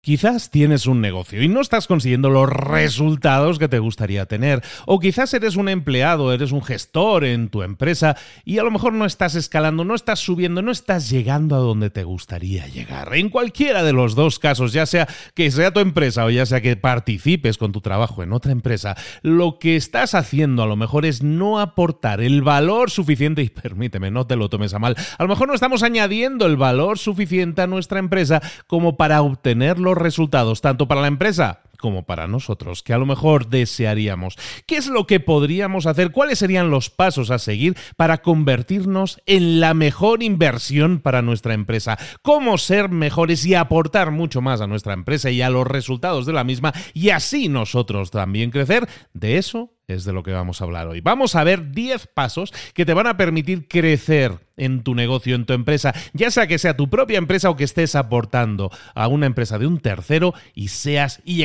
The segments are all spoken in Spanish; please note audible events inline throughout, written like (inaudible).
Quizás tienes un negocio y no estás consiguiendo los resultados que te gustaría tener. O quizás eres un empleado, eres un gestor en tu empresa y a lo mejor no estás escalando, no estás subiendo, no estás llegando a donde te gustaría llegar. En cualquiera de los dos casos, ya sea que sea tu empresa o ya sea que participes con tu trabajo en otra empresa, lo que estás haciendo a lo mejor es no aportar el valor suficiente y permíteme, no te lo tomes a mal. A lo mejor no estamos añadiendo el valor suficiente a nuestra empresa como para obtenerlo resultados, tanto para la empresa como para nosotros, que a lo mejor desearíamos. ¿Qué es lo que podríamos hacer? ¿Cuáles serían los pasos a seguir para convertirnos en la mejor inversión para nuestra empresa? ¿Cómo ser mejores y aportar mucho más a nuestra empresa y a los resultados de la misma y así nosotros también crecer? De eso es de lo que vamos a hablar hoy. Vamos a ver 10 pasos que te van a permitir crecer en tu negocio, en tu empresa, ya sea que sea tu propia empresa o que estés aportando a una empresa de un tercero y seas y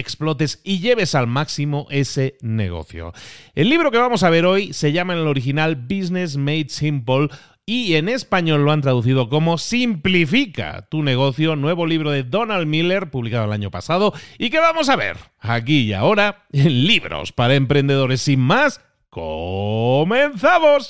y lleves al máximo ese negocio. El libro que vamos a ver hoy se llama en el original Business Made Simple y en español lo han traducido como Simplifica tu negocio, nuevo libro de Donald Miller, publicado el año pasado, y que vamos a ver aquí y ahora en Libros para Emprendedores. Sin más, comenzamos.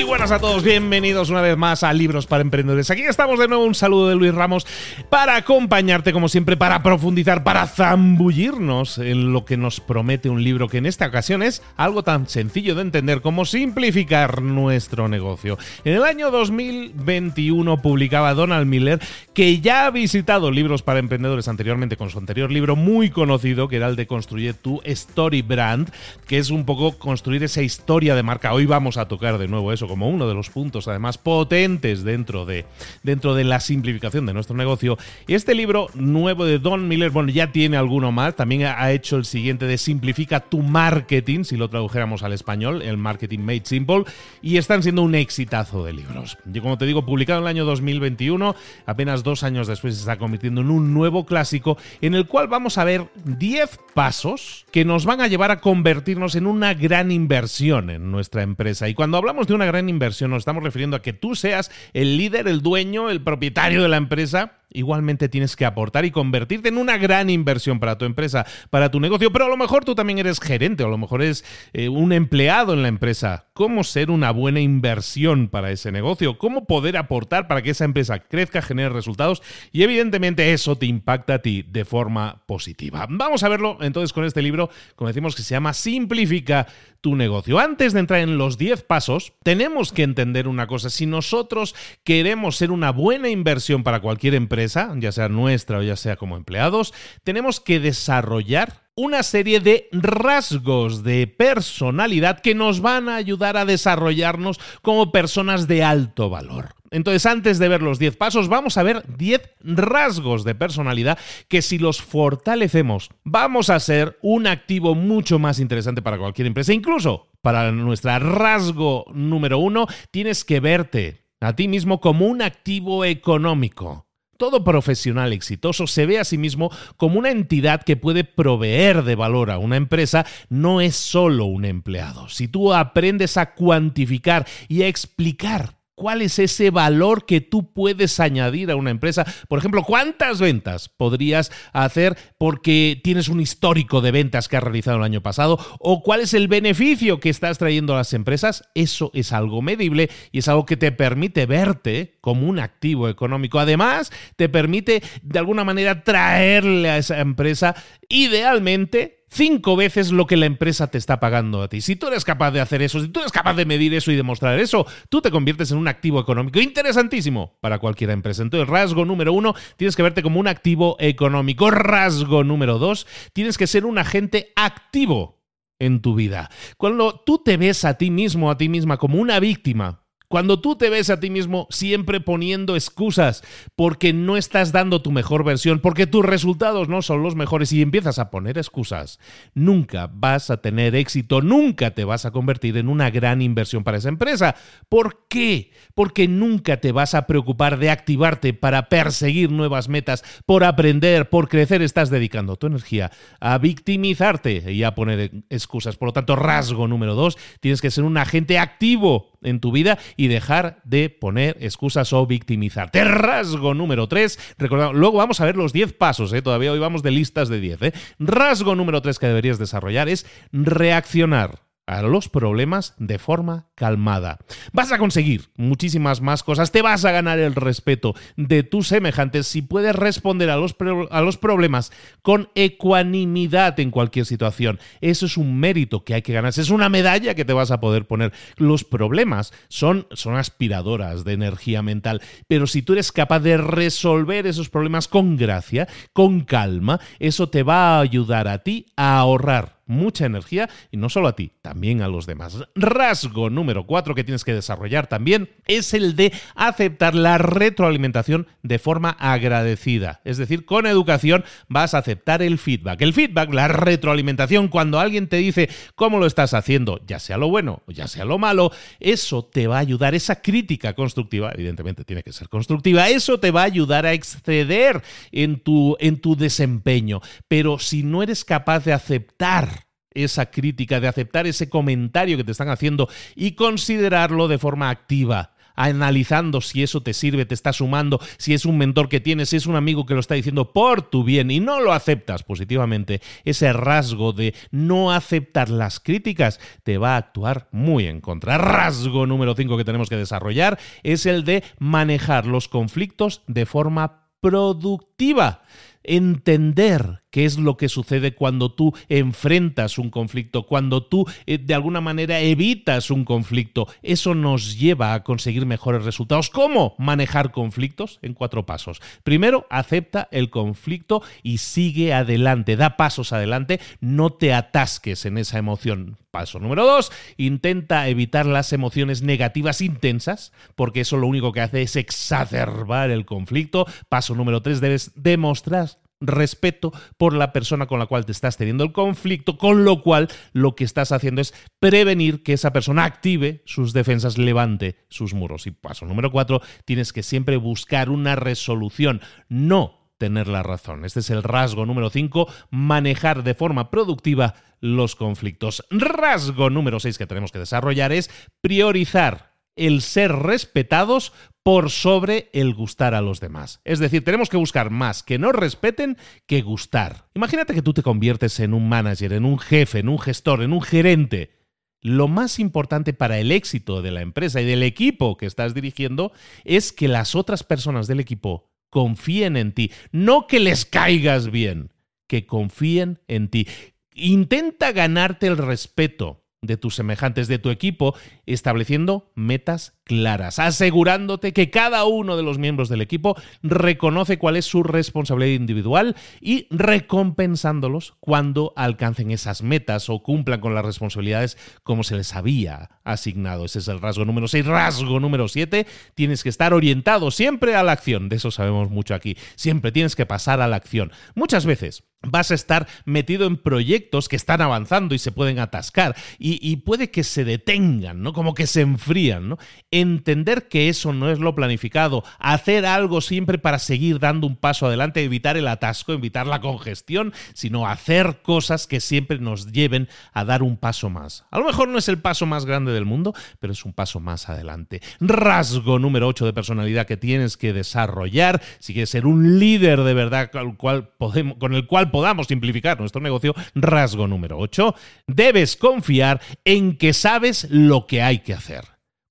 Muy buenas a todos, bienvenidos una vez más a Libros para Emprendedores. Aquí estamos de nuevo, un saludo de Luis Ramos para acompañarte como siempre, para profundizar, para zambullirnos en lo que nos promete un libro que en esta ocasión es algo tan sencillo de entender como simplificar nuestro negocio. En el año 2021 publicaba Donald Miller, que ya ha visitado Libros para Emprendedores anteriormente con su anterior libro muy conocido, que era el de Construye tu Story Brand, que es un poco construir esa historia de marca. Hoy vamos a tocar de nuevo eso como uno de los puntos además potentes dentro de, dentro de la simplificación de nuestro negocio. Y este libro nuevo de Don Miller, bueno, ya tiene alguno más, también ha hecho el siguiente de Simplifica tu marketing, si lo tradujéramos al español, el Marketing Made Simple, y están siendo un exitazo de libros. Yo como te digo, publicado en el año 2021, apenas dos años después se está convirtiendo en un nuevo clásico en el cual vamos a ver 10 pasos que nos van a llevar a convertirnos en una gran inversión en nuestra empresa. Y cuando hablamos de una gran inversión, nos estamos refiriendo a que tú seas el líder, el dueño, el propietario de la empresa igualmente tienes que aportar y convertirte en una gran inversión para tu empresa, para tu negocio, pero a lo mejor tú también eres gerente o a lo mejor eres eh, un empleado en la empresa. ¿Cómo ser una buena inversión para ese negocio? ¿Cómo poder aportar para que esa empresa crezca, genere resultados? Y evidentemente eso te impacta a ti de forma positiva. Vamos a verlo entonces con este libro, como decimos, que se llama Simplifica tu negocio. Antes de entrar en los 10 pasos, tenemos que entender una cosa. Si nosotros queremos ser una buena inversión para cualquier empresa, ya sea nuestra o ya sea como empleados, tenemos que desarrollar una serie de rasgos de personalidad que nos van a ayudar a desarrollarnos como personas de alto valor. Entonces, antes de ver los 10 pasos, vamos a ver 10 rasgos de personalidad que si los fortalecemos, vamos a ser un activo mucho más interesante para cualquier empresa. Incluso para nuestra rasgo número uno, tienes que verte a ti mismo como un activo económico. Todo profesional exitoso se ve a sí mismo como una entidad que puede proveer de valor a una empresa, no es solo un empleado. Si tú aprendes a cuantificar y a explicar ¿Cuál es ese valor que tú puedes añadir a una empresa? Por ejemplo, ¿cuántas ventas podrías hacer porque tienes un histórico de ventas que has realizado el año pasado? ¿O cuál es el beneficio que estás trayendo a las empresas? Eso es algo medible y es algo que te permite verte como un activo económico. Además, te permite de alguna manera traerle a esa empresa idealmente cinco veces lo que la empresa te está pagando a ti. Si tú eres capaz de hacer eso, si tú eres capaz de medir eso y demostrar eso, tú te conviertes en un activo económico interesantísimo para cualquier empresa. Entonces, rasgo número uno, tienes que verte como un activo económico. Rasgo número dos, tienes que ser un agente activo en tu vida. Cuando tú te ves a ti mismo, a ti misma como una víctima, cuando tú te ves a ti mismo siempre poniendo excusas porque no estás dando tu mejor versión, porque tus resultados no son los mejores y empiezas a poner excusas, nunca vas a tener éxito, nunca te vas a convertir en una gran inversión para esa empresa. ¿Por qué? Porque nunca te vas a preocupar de activarte para perseguir nuevas metas, por aprender, por crecer. Estás dedicando tu energía a victimizarte y a poner excusas. Por lo tanto, rasgo número dos, tienes que ser un agente activo en tu vida y dejar de poner excusas o victimizarte. Rasgo número 3, recordad, luego vamos a ver los 10 pasos, ¿eh? todavía hoy vamos de listas de 10. ¿eh? Rasgo número 3 que deberías desarrollar es reaccionar a los problemas de forma calmada. Vas a conseguir muchísimas más cosas, te vas a ganar el respeto de tus semejantes si puedes responder a los, a los problemas con ecuanimidad en cualquier situación. Eso es un mérito que hay que ganarse, es una medalla que te vas a poder poner. Los problemas son, son aspiradoras de energía mental, pero si tú eres capaz de resolver esos problemas con gracia, con calma, eso te va a ayudar a ti a ahorrar mucha energía y no solo a ti, también a los demás. Rasgo número cuatro que tienes que desarrollar también es el de aceptar la retroalimentación de forma agradecida. Es decir, con educación vas a aceptar el feedback. El feedback, la retroalimentación, cuando alguien te dice cómo lo estás haciendo, ya sea lo bueno o ya sea lo malo, eso te va a ayudar, esa crítica constructiva, evidentemente tiene que ser constructiva, eso te va a ayudar a exceder en tu, en tu desempeño. Pero si no eres capaz de aceptar esa crítica, de aceptar ese comentario que te están haciendo y considerarlo de forma activa analizando si eso te sirve, te está sumando, si es un mentor que tienes, si es un amigo que lo está diciendo por tu bien y no lo aceptas positivamente, ese rasgo de no aceptar las críticas te va a actuar muy en contra. Rasgo número 5 que tenemos que desarrollar es el de manejar los conflictos de forma productiva entender qué es lo que sucede cuando tú enfrentas un conflicto, cuando tú eh, de alguna manera evitas un conflicto. Eso nos lleva a conseguir mejores resultados. ¿Cómo manejar conflictos? En cuatro pasos. Primero, acepta el conflicto y sigue adelante, da pasos adelante, no te atasques en esa emoción. Paso número dos, intenta evitar las emociones negativas intensas, porque eso lo único que hace es exacerbar el conflicto. Paso número tres, debes demostrar respeto por la persona con la cual te estás teniendo el conflicto, con lo cual lo que estás haciendo es prevenir que esa persona active sus defensas, levante sus muros. Y paso número cuatro, tienes que siempre buscar una resolución, no tener la razón. Este es el rasgo número cinco, manejar de forma productiva los conflictos. Rasgo número seis que tenemos que desarrollar es priorizar el ser respetados por sobre el gustar a los demás. Es decir, tenemos que buscar más que nos respeten que gustar. Imagínate que tú te conviertes en un manager, en un jefe, en un gestor, en un gerente. Lo más importante para el éxito de la empresa y del equipo que estás dirigiendo es que las otras personas del equipo confíen en ti, no que les caigas bien, que confíen en ti. Intenta ganarte el respeto de tus semejantes de tu equipo, estableciendo metas claras, asegurándote que cada uno de los miembros del equipo reconoce cuál es su responsabilidad individual y recompensándolos cuando alcancen esas metas o cumplan con las responsabilidades como se les había asignado. Ese es el rasgo número 6. Rasgo número 7, tienes que estar orientado siempre a la acción. De eso sabemos mucho aquí. Siempre tienes que pasar a la acción. Muchas veces vas a estar metido en proyectos que están avanzando y se pueden atascar y, puede que se detengan, ¿no? Como que se enfrían, ¿no? Entender que eso no es lo planificado, hacer algo siempre para seguir dando un paso adelante, evitar el atasco, evitar la congestión, sino hacer cosas que siempre nos lleven a dar un paso más. A lo mejor no es el paso más grande del mundo, pero es un paso más adelante. Rasgo número 8 de personalidad que tienes que desarrollar si quieres ser un líder de verdad con el cual podemos, con el cual podamos simplificar nuestro negocio, rasgo número 8, debes confiar en que sabes lo que hay que hacer.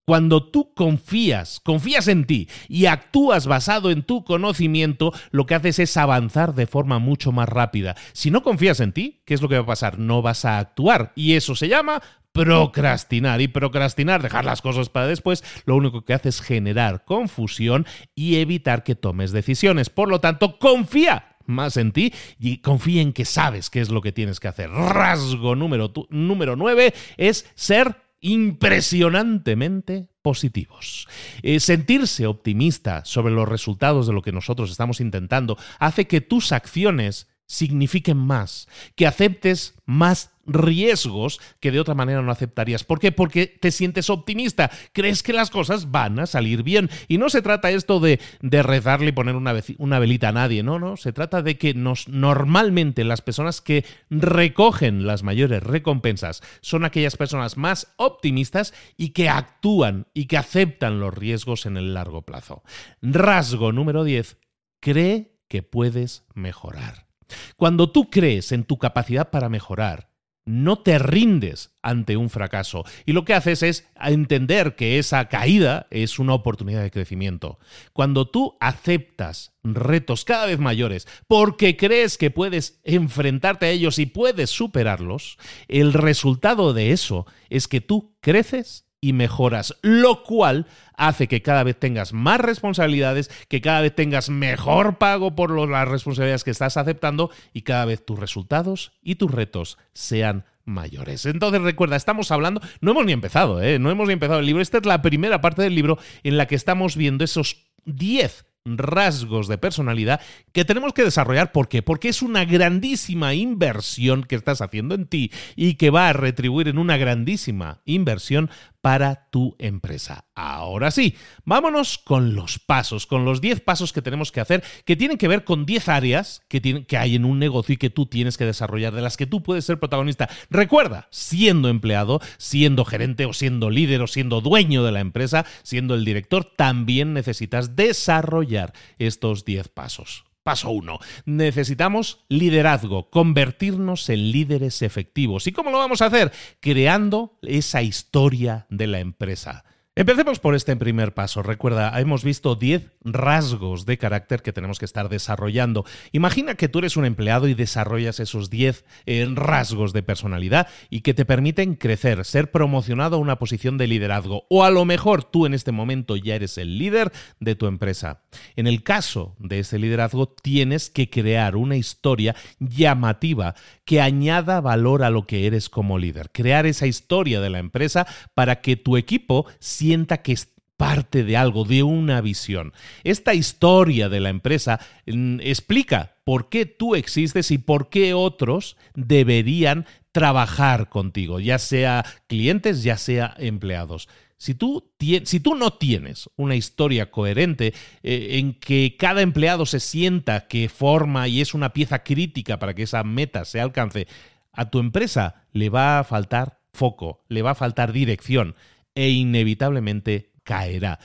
Cuando tú confías, confías en ti y actúas basado en tu conocimiento, lo que haces es avanzar de forma mucho más rápida. Si no confías en ti, ¿qué es lo que va a pasar? No vas a actuar y eso se llama procrastinar. Y procrastinar, dejar las cosas para después, lo único que hace es generar confusión y evitar que tomes decisiones. Por lo tanto, confía más en ti y confía en que sabes qué es lo que tienes que hacer. Rasgo número, número 9 es ser impresionantemente positivos. Eh, sentirse optimista sobre los resultados de lo que nosotros estamos intentando hace que tus acciones signifiquen más, que aceptes más riesgos que de otra manera no aceptarías. ¿Por qué? Porque te sientes optimista, crees que las cosas van a salir bien. Y no se trata esto de, rezarle y poner una, una, velita a nadie, no, no, se trata de que nos, normalmente las personas que recogen las mayores recompensas son aquellas personas más optimistas y que actúan y que aceptan los riesgos en el largo plazo. Rasgo número 10, cree que puedes mejorar. Cuando tú crees en tu capacidad para mejorar, no te rindes ante un fracaso y lo que haces es entender que esa caída es una oportunidad de crecimiento. Cuando tú aceptas retos cada vez mayores porque crees que puedes enfrentarte a ellos y puedes superarlos, el resultado de eso es que tú creces y mejoras, lo cual hace que cada vez tengas más responsabilidades, que cada vez tengas mejor pago por las responsabilidades que estás aceptando y cada vez tus resultados y tus retos sean mayores. Entonces recuerda, estamos hablando, no hemos ni empezado, ¿eh? no hemos ni empezado el libro, esta es la primera parte del libro en la que estamos viendo esos 10 rasgos de personalidad que tenemos que desarrollar. ¿Por qué? Porque es una grandísima inversión que estás haciendo en ti y que va a retribuir en una grandísima inversión para tu empresa. Ahora sí, vámonos con los pasos, con los 10 pasos que tenemos que hacer, que tienen que ver con 10 áreas que, hay en un negocio y que tú tienes que desarrollar, de las que tú puedes ser protagonista. Recuerda, siendo empleado, siendo gerente o siendo líder o siendo dueño de la empresa, siendo el director, también necesitas desarrollar estos 10 pasos. Paso 1. Necesitamos liderazgo, convertirnos en líderes efectivos. ¿Y cómo lo vamos a hacer? Creando esa historia de la empresa. Empecemos por este primer paso. Recuerda, hemos visto 10 rasgos de carácter que tenemos que estar desarrollando. Imagina que tú eres un empleado y desarrollas esos 10 eh, rasgos de personalidad y que te permiten crecer, ser promocionado a una posición de liderazgo. O a lo mejor tú en este momento ya eres el líder de tu empresa. En el caso de ese liderazgo, tienes que crear una historia llamativa que añada valor a lo que eres como líder. Crear esa historia de la empresa para que tu equipo sienta que es parte de algo, de una visión. Esta historia de la empresa mm, explica por qué tú existes y por qué otros deberían trabajar contigo, ya sea clientes, ya sea empleados. Si tú, si tú, no tienes una historia coherente eh, en que cada empleado se sienta que forma y es una pieza crítica para que esa meta se alcance, a tu empresa le va a faltar foco, le va a faltar dirección e inevitablemente caerá.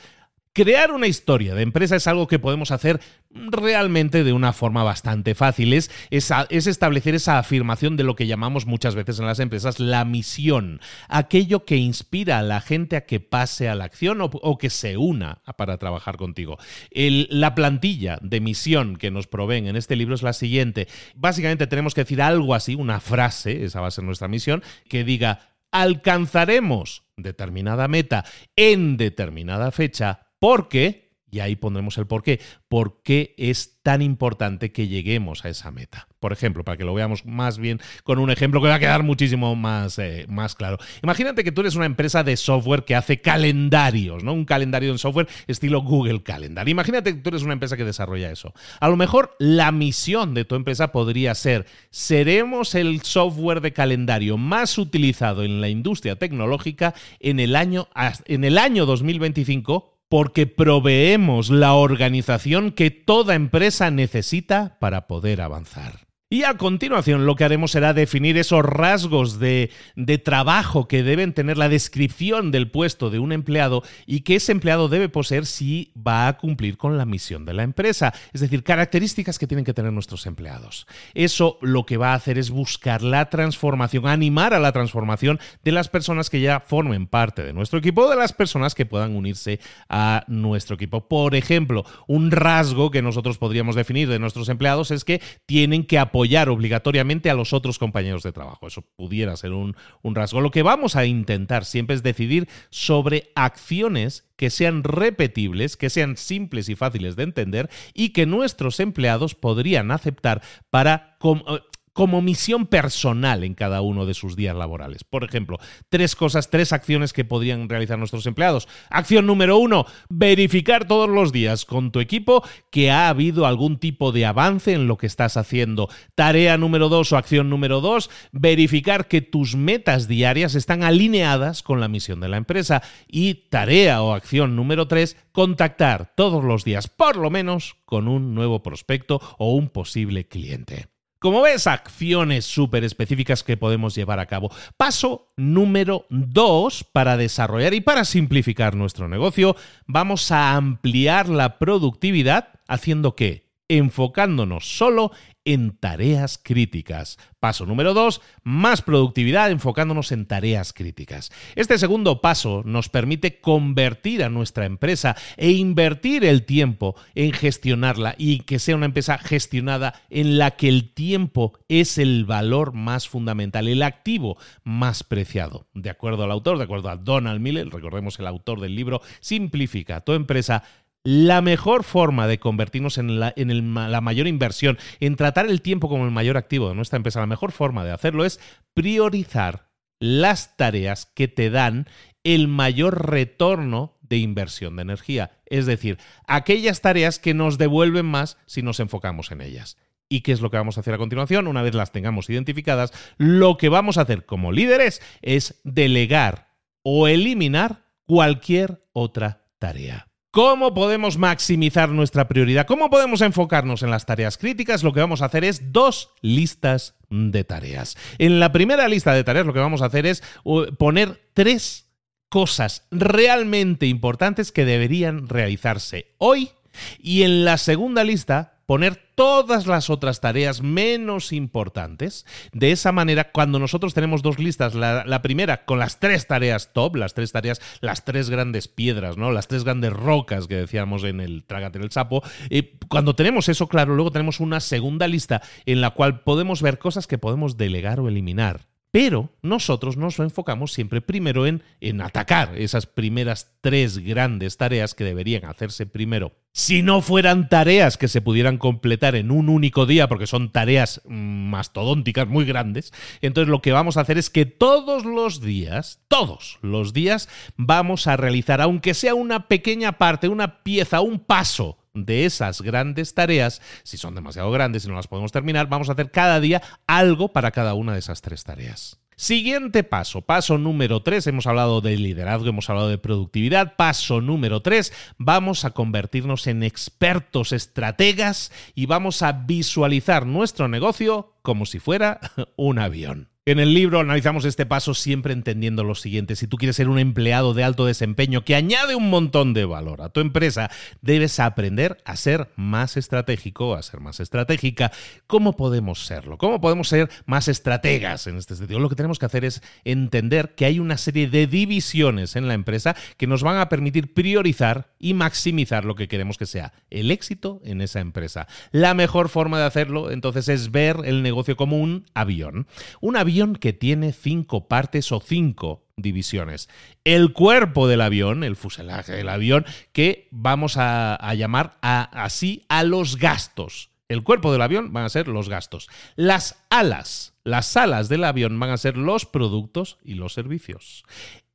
Crear una historia de empresa es algo que podemos hacer realmente de una forma bastante fácil. Es, establecer esa afirmación de lo que llamamos muchas veces en las empresas la misión, aquello que inspira a la gente a que pase a la acción o, que se una para trabajar contigo. la plantilla de misión que nos proveen en este libro es la siguiente. Básicamente tenemos que decir algo así, una frase, esa va a ser nuestra misión, que diga alcanzaremos determinada meta en determinada fecha porque, y ahí pondremos el por qué, por qué es tan importante que lleguemos a esa meta. Por ejemplo, para que lo veamos más bien con un ejemplo que va a quedar muchísimo más, eh, más claro. Imagínate que tú eres una empresa de software que hace calendarios, ¿no? Un calendario en software estilo Google Calendar. Imagínate que tú eres una empresa que desarrolla eso. A lo mejor la misión de tu empresa podría ser, seremos el software de calendario más utilizado en la industria tecnológica en el año, en el año 2025 porque proveemos la organización que toda empresa necesita para poder avanzar. Y a continuación lo que haremos será definir esos rasgos de, de, trabajo que deben tener la descripción del puesto de un empleado y que ese empleado debe poseer si va a cumplir con la misión de la empresa. Es decir, características que tienen que tener nuestros empleados. Eso lo que va a hacer es buscar la transformación, animar a la transformación de las personas que ya formen parte de nuestro equipo o de las personas que puedan unirse a nuestro equipo. Por ejemplo, un rasgo que nosotros podríamos definir de nuestros empleados es que tienen que apoyar apoyar obligatoriamente a los otros compañeros de trabajo. Eso pudiera ser un, un rasgo. Lo que vamos a intentar siempre es decidir sobre acciones que sean repetibles, que sean simples y fáciles de entender y que nuestros empleados podrían aceptar para como misión personal en cada uno de sus días laborales. Por ejemplo, tres cosas, tres acciones que podrían realizar nuestros empleados. Acción número uno, verificar todos los días con tu equipo que ha habido algún tipo de avance en lo que estás haciendo. Tarea número dos o acción número dos, verificar que tus metas diarias están alineadas con la misión de la empresa. Y tarea o acción número tres, contactar todos los días, por lo menos, con un nuevo prospecto o un posible cliente. Como ves, acciones súper específicas que podemos llevar a cabo. Paso número dos para desarrollar y para simplificar nuestro negocio, vamos a ampliar la productividad haciendo qué? Enfocándonos solo en tareas críticas. Paso número dos, más productividad enfocándonos en tareas críticas. Este segundo paso nos permite convertir a nuestra empresa e invertir el tiempo en gestionarla y que sea una empresa gestionada en la que el tiempo es el valor más fundamental, el activo más preciado. De acuerdo al autor, de acuerdo a Donald Miller, recordemos el autor del libro Simplifica tu empresa, la mejor forma de convertirnos en, la, mayor inversión, en tratar el tiempo como el mayor activo de nuestra empresa, la mejor forma de hacerlo es priorizar las tareas que te dan el mayor retorno de inversión de energía, es decir, aquellas tareas que nos devuelven más si nos enfocamos en ellas. ¿Y qué es lo que vamos a hacer a continuación? Una vez las tengamos identificadas, lo que vamos a hacer como líderes es delegar o eliminar cualquier otra tarea. ¿Cómo podemos maximizar nuestra prioridad? ¿Cómo podemos enfocarnos en las tareas críticas? Lo que vamos a hacer es dos listas de tareas. En la primera lista de tareas lo que vamos a hacer es poner tres cosas realmente importantes que deberían realizarse hoy y en la segunda lista poner todas las otras tareas menos importantes. De esa manera, cuando nosotros tenemos dos listas, la, primera con las tres tareas top, las tres tareas, las tres grandes piedras, ¿no? Las tres grandes rocas que decíamos en el Trágate el sapo. Eh, cuando tenemos eso claro, luego tenemos una segunda lista en la cual podemos ver cosas que podemos delegar o eliminar. Pero nosotros nos enfocamos siempre primero en, en, atacar esas primeras tres grandes tareas que deberían hacerse primero. Si no fueran tareas que se pudieran completar en un único día, porque son tareas mastodónticas muy grandes, entonces lo que vamos a hacer es que todos los días, todos los días, vamos a realizar, aunque sea una pequeña parte, una pieza, un paso de esas grandes tareas, si son demasiado grandes y no las podemos terminar, vamos a hacer cada día algo para cada una de esas tres tareas. Siguiente paso, paso número 3, hemos hablado de liderazgo, hemos hablado de productividad, paso número 3, vamos a convertirnos en expertos estrategas y vamos a visualizar nuestro negocio como si fuera (laughs) un avión. En el libro analizamos este paso siempre entendiendo lo siguiente. Si tú quieres ser un empleado de alto desempeño que añade un montón de valor a tu empresa, debes aprender a ser más estratégico, a ser más estratégica. ¿Cómo podemos serlo? ¿Cómo podemos ser más estrategas en este sentido? Lo que tenemos que hacer es entender que hay una serie de divisiones en la empresa que nos van a permitir priorizar y maximizar lo que queremos que sea el éxito en esa empresa. La mejor forma de hacerlo entonces es ver el negocio como un avión. Un avión que tiene cinco partes o cinco divisiones. El cuerpo del avión, el fuselaje del avión, que vamos a, llamar así a los gastos. El cuerpo del avión van a ser los gastos. Las alas, las alas del avión van a ser los productos y los servicios.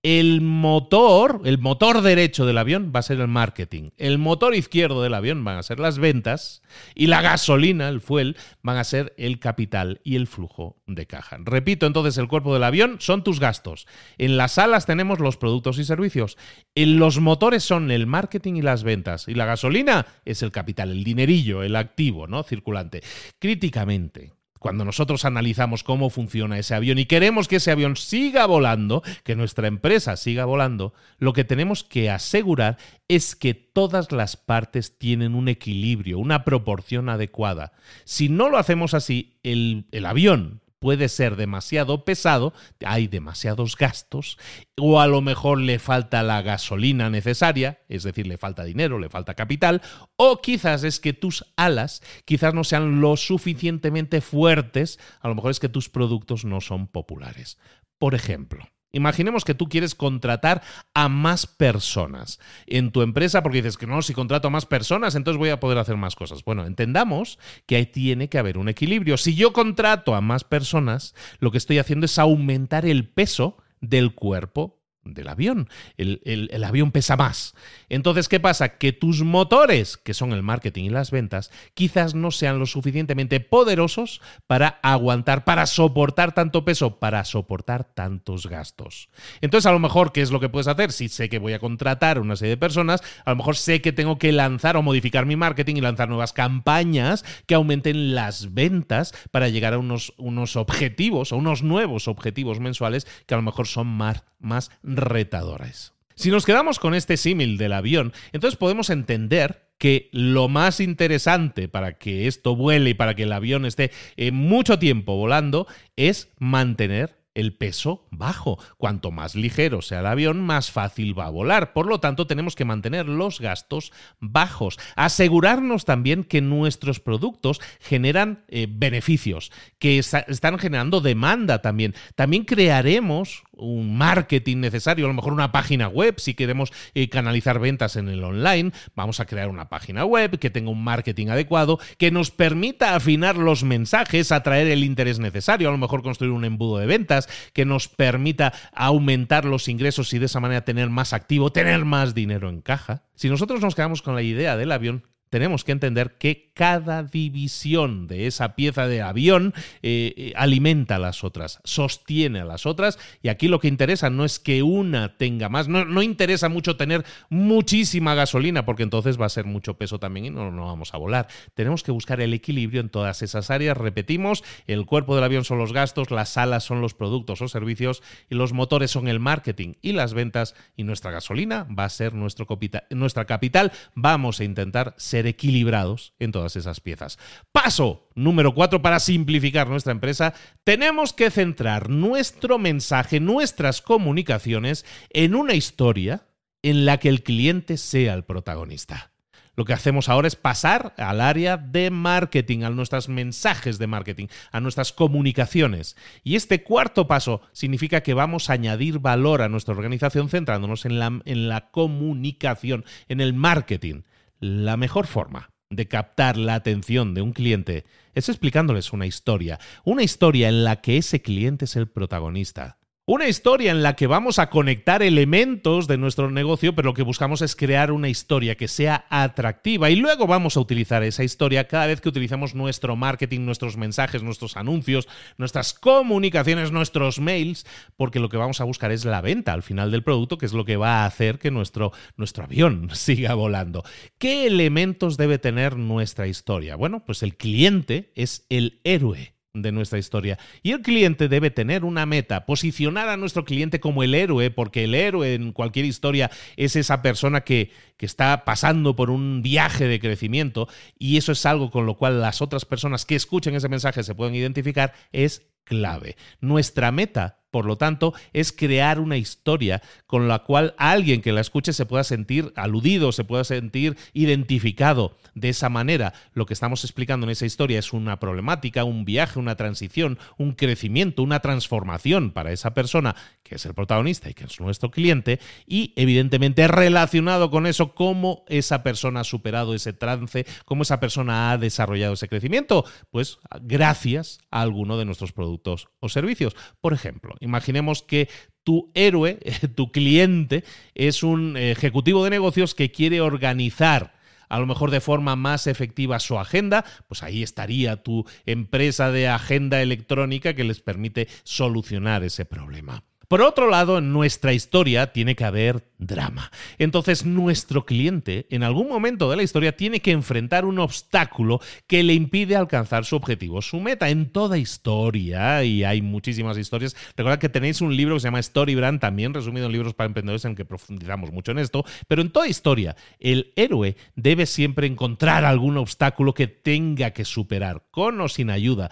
El motor, el motor derecho del avión va a ser el marketing. El motor izquierdo del avión van a ser las ventas. Y la gasolina, el fuel, van a ser el capital y el flujo de caja. Repito, entonces, el cuerpo del avión son tus gastos. En las alas tenemos los productos y servicios. En los motores son el marketing y las ventas. Y la gasolina es el capital, el dinerillo, el activo, ¿no? Circulante. Críticamente, cuando nosotros analizamos cómo funciona ese avión y queremos que ese avión siga volando, que nuestra empresa siga volando, lo que tenemos que asegurar es que todas las partes tienen un equilibrio, una proporción adecuada. Si no lo hacemos así, el, avión puede ser demasiado pesado, hay demasiados gastos, o a lo mejor le falta la gasolina necesaria, es decir, le falta dinero, le falta capital, o quizás es que tus alas quizás no sean lo suficientemente fuertes, a lo mejor es que tus productos no son populares. Por ejemplo, Imaginemos que tú quieres contratar a más personas en tu empresa porque dices que no, si contrato a más personas, entonces voy a poder hacer más cosas. Bueno, entendamos que ahí tiene que haber un equilibrio. Si yo contrato a más personas, lo que estoy haciendo es aumentar el peso del cuerpo del avión. El, avión pesa más. Entonces, ¿qué pasa? Que tus motores, que son el marketing y las ventas, quizás no sean lo suficientemente poderosos para aguantar, para soportar tanto peso, para soportar tantos gastos. Entonces, a lo mejor, ¿qué es lo que puedes hacer? Si sé que voy a contratar una serie de personas, a lo mejor sé que tengo que lanzar o modificar mi marketing y lanzar nuevas campañas que aumenten las ventas para llegar a unos, unos objetivos, a unos nuevos objetivos mensuales que a lo mejor son más, más retadoras. Si nos quedamos con este símil del avión, entonces podemos entender que lo más interesante para que esto vuele y para que el avión esté mucho tiempo volando es mantener el peso bajo. Cuanto más ligero sea el avión, más fácil va a volar. Por lo tanto, tenemos que mantener los gastos bajos. Asegurarnos también que nuestros productos generan eh, beneficios, que están generando demanda también. También crearemos un marketing necesario, a lo mejor una página web, si queremos eh, canalizar ventas en el online, vamos a crear una página web que tenga un marketing adecuado, que nos permita afinar los mensajes, atraer el interés necesario, a lo mejor construir un embudo de ventas, que nos permita aumentar los ingresos y de esa manera tener más activo, tener más dinero en caja. Si nosotros nos quedamos con la idea del avión, tenemos que entender que cada división de esa pieza de avión eh, eh, alimenta a las otras, sostiene a las otras, y aquí lo que interesa no es que una tenga más, no, no interesa mucho tener muchísima gasolina, porque entonces va a ser mucho peso también y no, no vamos a volar. Tenemos que buscar el equilibrio en todas esas áreas, repetimos, el cuerpo del avión son los gastos, las alas son los productos o servicios, y los motores son el marketing y las ventas, y nuestra gasolina va a ser nuestro nuestra capital. Vamos a intentar ser equilibrados en todas esas piezas. Paso número cuatro para simplificar nuestra empresa. Tenemos que centrar nuestro mensaje, nuestras comunicaciones en una historia en la que el cliente sea el protagonista. Lo que hacemos ahora es pasar al área de marketing, a nuestros mensajes de marketing, a nuestras comunicaciones. Y este cuarto paso significa que vamos a añadir valor a nuestra organización centrándonos en la, en la comunicación, en el marketing. La mejor forma de captar la atención de un cliente es explicándoles una historia, una historia en la que ese cliente es el protagonista. Una historia en la que vamos a conectar elementos de nuestro negocio, pero lo que buscamos es crear una historia que sea atractiva y luego vamos a utilizar esa historia cada vez que utilicemos nuestro marketing, nuestros mensajes, nuestros anuncios, nuestras comunicaciones, nuestros mails, porque lo que vamos a buscar es la venta al final del producto, que es lo que va a hacer que nuestro, nuestro avión (laughs) siga volando. ¿Qué elementos debe tener nuestra historia? Bueno, pues el cliente es el héroe de nuestra historia. Y el cliente debe tener una meta, posicionar a nuestro cliente como el héroe, porque el héroe en cualquier historia es esa persona que, que, está pasando por un viaje de crecimiento y eso es algo con lo cual las otras personas que escuchen ese mensaje se pueden identificar, es clave. Nuestra meta por lo tanto, es crear una historia con la cual alguien que la escuche se pueda sentir aludido, se pueda sentir identificado. De esa manera, lo que estamos explicando en esa historia es una problemática, un viaje, una transición, un crecimiento, una transformación para esa persona que es el protagonista y que es nuestro cliente, y evidentemente relacionado con eso, cómo esa persona ha superado ese trance, cómo esa persona ha desarrollado ese crecimiento, pues gracias a alguno de nuestros productos o servicios. Por ejemplo, Imaginemos que tu héroe, (laughs) tu cliente, es un ejecutivo de negocios que quiere organizar a lo mejor de forma más efectiva su agenda, pues ahí estaría tu empresa de agenda electrónica que les permite solucionar ese problema. Por otro lado, en nuestra historia tiene que haber drama. Entonces, nuestro cliente en algún momento de la historia tiene que enfrentar un obstáculo que le impide alcanzar su objetivo, su meta. En toda historia, y hay muchísimas historias, recuerda que tenéis un libro que se llama Storybrand, también resumido en libros para emprendedores en que profundizamos mucho en esto, pero en toda historia, el héroe debe siempre encontrar algún obstáculo que tenga que superar, con o sin ayuda.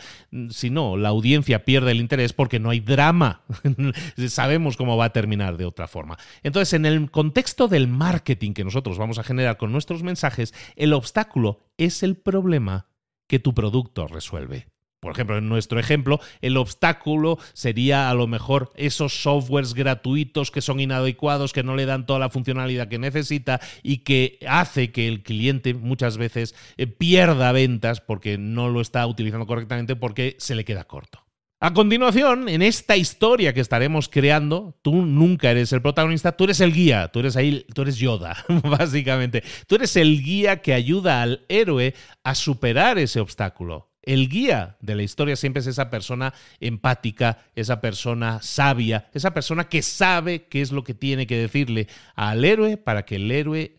Si no, la audiencia pierde el interés porque no hay drama. (laughs) sabemos cómo va a terminar de otra forma. Entonces, en el contexto del marketing que nosotros vamos a generar con nuestros mensajes, el obstáculo es el problema que tu producto resuelve. Por ejemplo, en nuestro ejemplo, el obstáculo sería a lo mejor esos softwares gratuitos que son inadecuados, que no le dan toda la funcionalidad que necesita y que hace que el cliente muchas veces eh, pierda ventas porque no lo está utilizando correctamente porque se le queda corto. A continuación, en esta historia que estaremos creando, tú nunca eres el protagonista, tú eres el guía, tú eres ahí, tú eres Yoda, (laughs) básicamente. Tú eres el guía que ayuda al héroe a superar ese obstáculo. El guía de la historia siempre es esa persona empática, esa persona sabia, esa persona que sabe qué es lo que tiene que decirle al héroe para que el héroe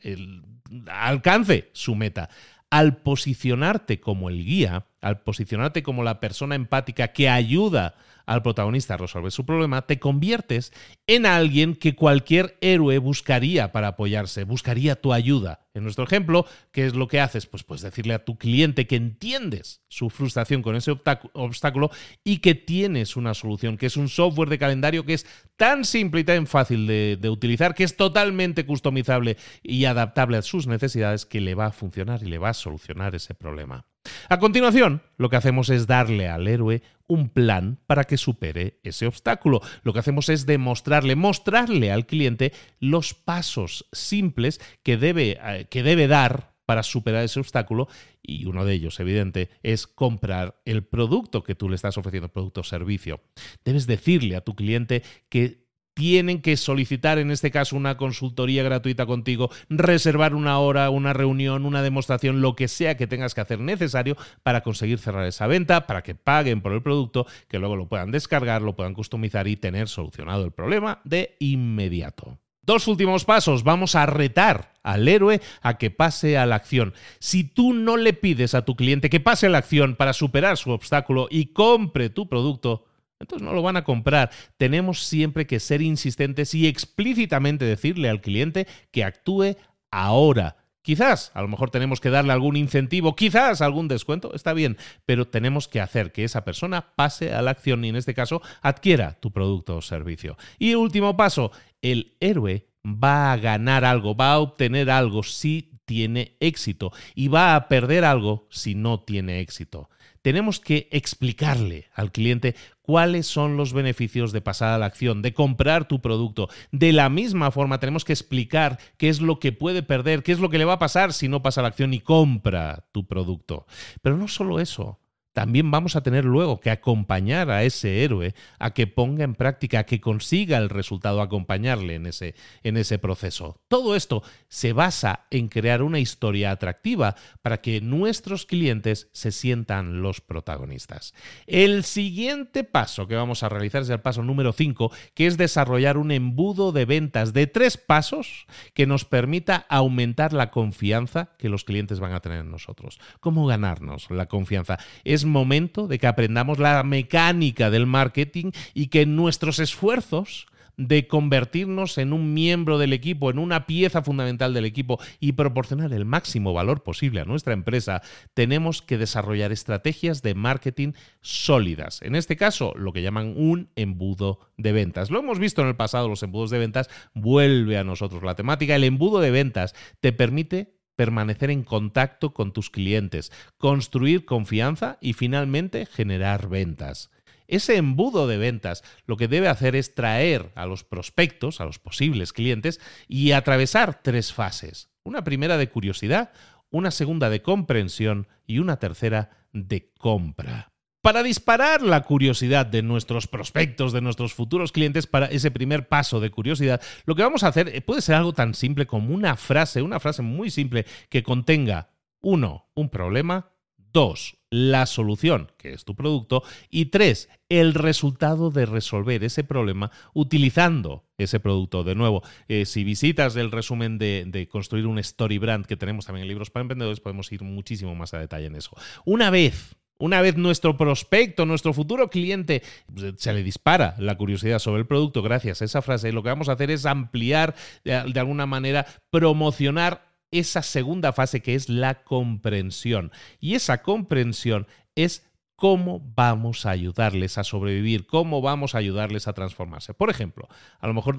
alcance su meta al posicionarte como el guía, al posicionarte como la persona empática que ayuda al protagonista a resolver su problema, te conviertes en alguien que cualquier héroe buscaría para apoyarse, buscaría tu ayuda. En nuestro ejemplo, ¿qué es lo que haces? Pues, pues decirle a tu cliente que entiendes su frustración con ese obstáculo y que tienes una solución, que es un software de calendario que es tan simple y tan fácil de, de utilizar, que es totalmente customizable y adaptable a sus necesidades, que le va a funcionar y le va a solucionar ese problema. A continuación, lo que hacemos es darle al héroe un plan para que supere ese obstáculo. Lo que hacemos es demostrarle, mostrarle al cliente los pasos simples que debe, eh, que debe dar para superar ese obstáculo y uno de ellos, evidente, es comprar el producto que tú le estás ofreciendo, producto o servicio. Debes decirle a tu cliente que tienen que solicitar, en este caso, una consultoría gratuita contigo, reservar una hora, una reunión, una demostración, lo que sea que tengas que hacer necesario para conseguir cerrar esa venta, para que paguen por el producto, que luego lo puedan descargar, lo puedan customizar y tener solucionado el problema de inmediato. Dos últimos pasos. Vamos a retar al héroe a que pase a la acción. Si tú no le pides a tu cliente que pase a la acción para superar su obstáculo y compre tu producto, entonces no lo van a comprar. Tenemos siempre que ser insistentes y explícitamente decirle al cliente que actúe ahora. Quizás, a lo mejor tenemos que darle algún incentivo, quizás algún descuento, está bien, pero tenemos que hacer que esa persona pase a la acción y en este caso adquiera tu producto o servicio. Y último paso, el héroe va a ganar algo, va a obtener algo si tiene éxito y va a perder algo si no tiene éxito tenemos que explicarle al cliente cuáles son los beneficios de pasar a la acción, de comprar tu producto. De la misma forma, tenemos que explicar qué es lo que puede perder, qué es lo que le va a pasar si no pasa a la acción y compra tu producto. Pero no solo eso también vamos a tener luego que acompañar a ese héroe a que ponga en práctica, a que consiga el resultado, acompañarle en ese, en ese proceso. Todo esto se basa en crear una historia atractiva para que nuestros clientes se sientan los protagonistas. El siguiente paso que vamos a realizar es el paso número 5, que es desarrollar un embudo de ventas de tres pasos que nos permita aumentar la confianza que los clientes van a tener en nosotros. ¿Cómo ganarnos la confianza? Es momento de que aprendamos la mecánica del marketing y que nuestros esfuerzos de convertirnos en un miembro del equipo, en una pieza fundamental del equipo y proporcionar el máximo valor posible a nuestra empresa, tenemos que desarrollar estrategias de marketing sólidas. En este caso, lo que llaman un embudo de ventas. Lo hemos visto en el pasado, los embudos de ventas, vuelve a nosotros la temática. El embudo de ventas te permite permanecer en contacto con tus clientes, construir confianza y finalmente generar ventas. Ese embudo de ventas lo que debe hacer es traer a los prospectos, a los posibles clientes, y atravesar tres fases. Una primera de curiosidad, una segunda de comprensión y una tercera de compra para disparar la curiosidad de nuestros prospectos, de nuestros futuros clientes, para ese primer paso de curiosidad, lo que vamos a hacer eh, puede ser algo tan simple como una frase, una frase muy simple que contenga, uno, un problema, dos, la solución, que es tu producto, y tres, el resultado de resolver ese problema utilizando ese producto. De nuevo, eh, si visitas el resumen de, de, construir un story brand que tenemos también en libros para emprendedores, podemos ir muchísimo más a detalle en eso. Una vez una vez nuestro prospecto, nuestro futuro cliente, pues, se le dispara la curiosidad sobre el producto gracias a esa frase, lo que vamos a hacer es ampliar, de, alguna manera, promocionar esa segunda fase que es la comprensión. Y esa comprensión es cómo vamos a ayudarles a sobrevivir, cómo vamos a ayudarles a transformarse. Por ejemplo, a lo mejor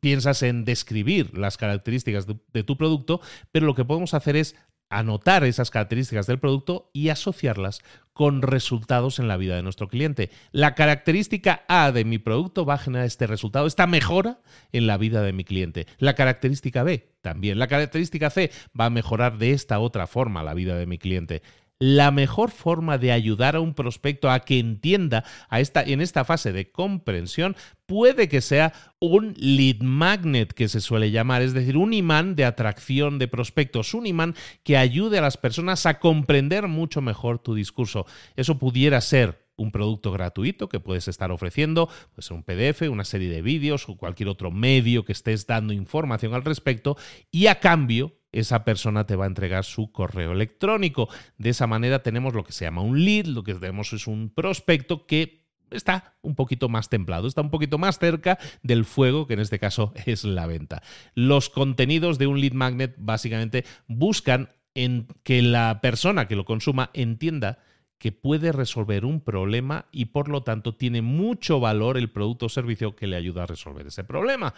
piensas en describir las características de, tu producto, pero lo que podemos hacer es anotar esas características del producto y asociarlas con resultados en la vida de nuestro cliente. La característica A de mi producto va a generar este resultado, esta mejora en la vida de mi cliente. La característica B también. La característica C va a mejorar de esta otra forma la vida de mi cliente la mejor forma de ayudar a un prospecto a que entienda a esta, en esta fase de comprensión puede que sea un lead magnet que se suele llamar, es decir, un imán de atracción de prospectos, un imán que ayude a las personas a comprender mucho mejor tu discurso. Eso pudiera ser un producto gratuito que puedes estar ofreciendo, puede ser un PDF, una serie de vídeos o cualquier otro medio que estés dando información al respecto y a cambio esa persona te va a entregar su correo electrónico. De esa manera tenemos lo que se llama un lead, lo que tenemos es un prospecto que está un poquito más templado, está un poquito más cerca del fuego, que en este caso (laughs) es la venta. Los contenidos de un lead magnet básicamente buscan en que la persona que lo consuma entienda que puede resolver un problema y por lo tanto tiene mucho valor el producto o servicio que le ayuda a resolver ese problema.